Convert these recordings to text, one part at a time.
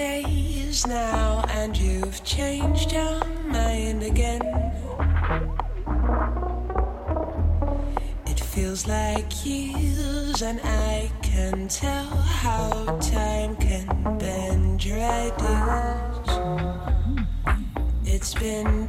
days now, and you've changed your mind again. It feels like years, and I can tell how time can bend your ideas. It's been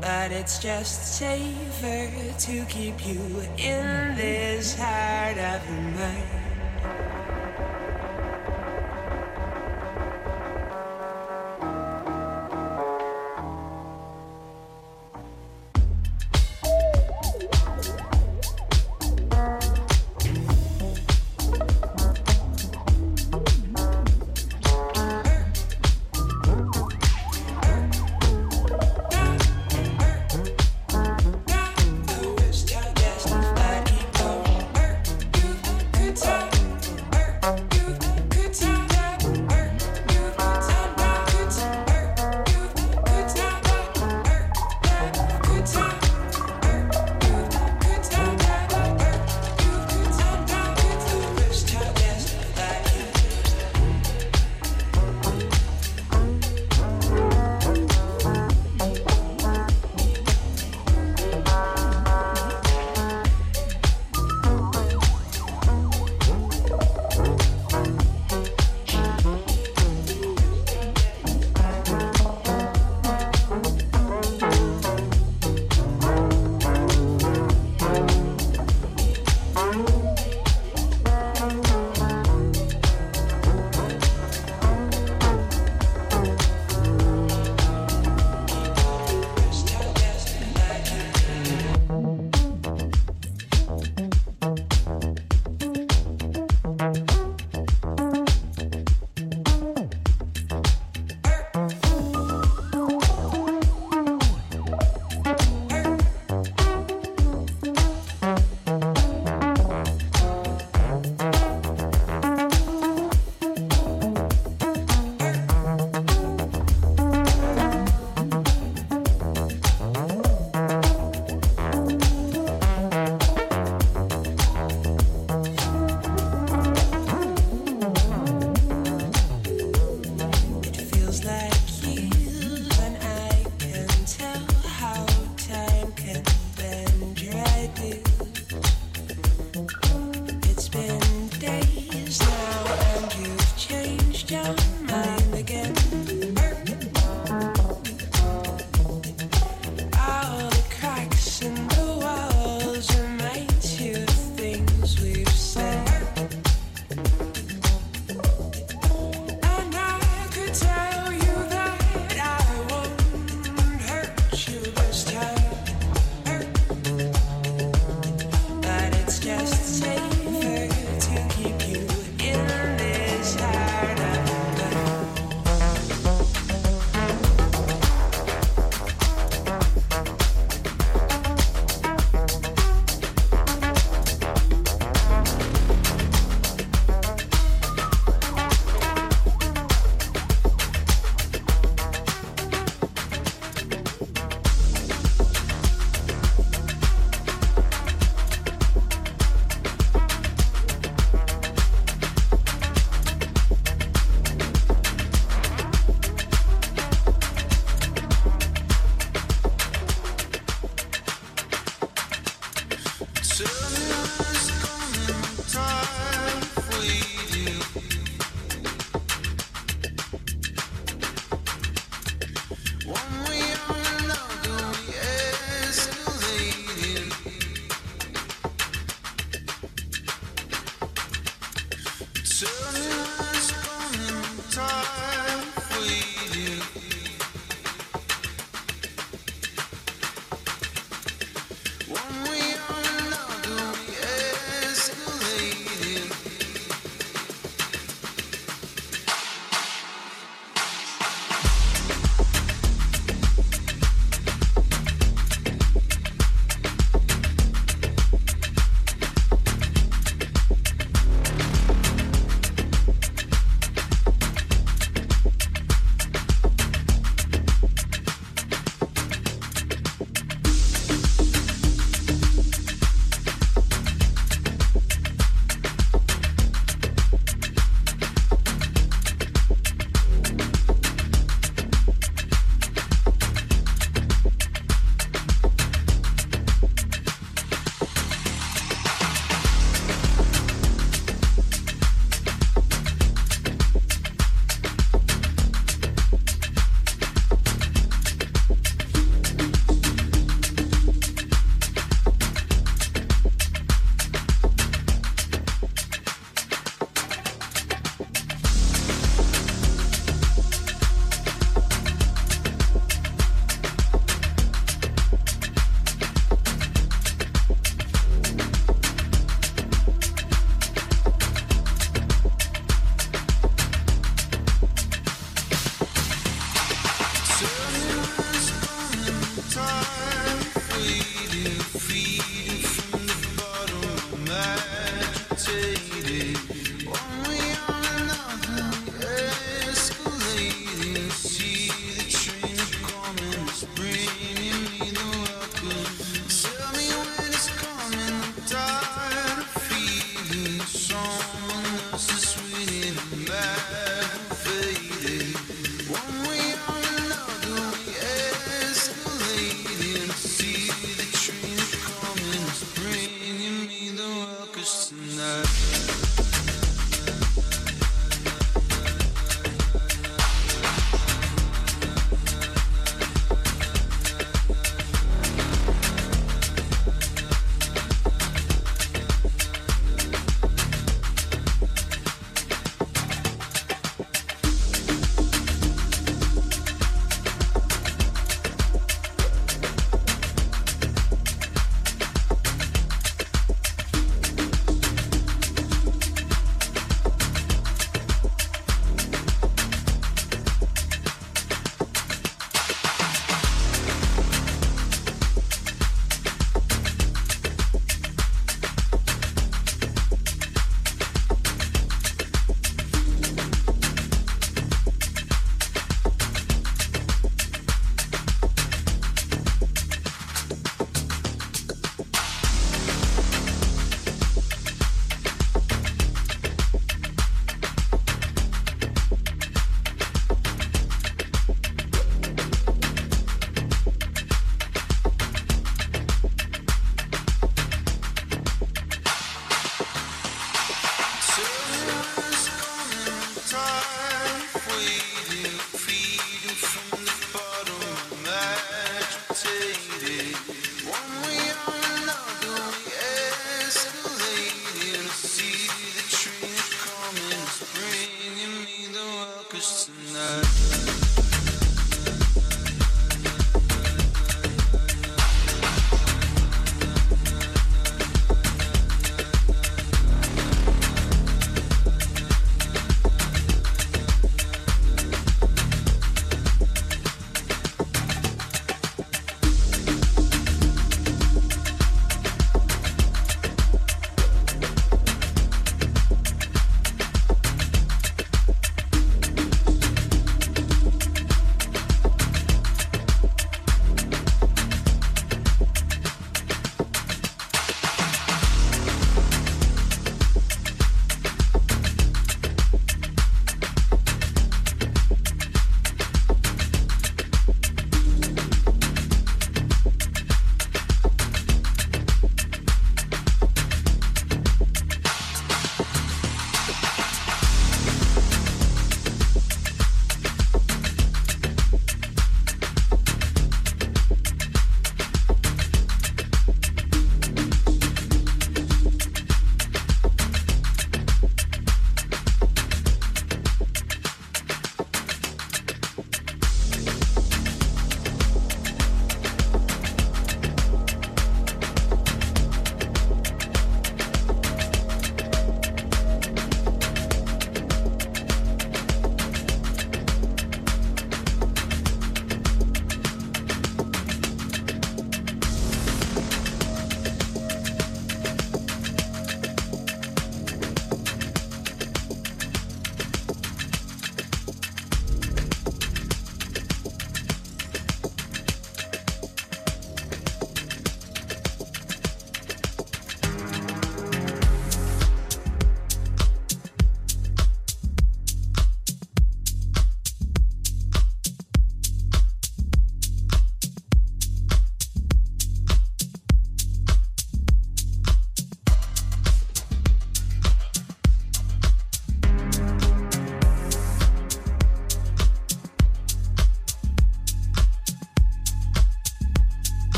But it's just safer to keep you in this heart of mine.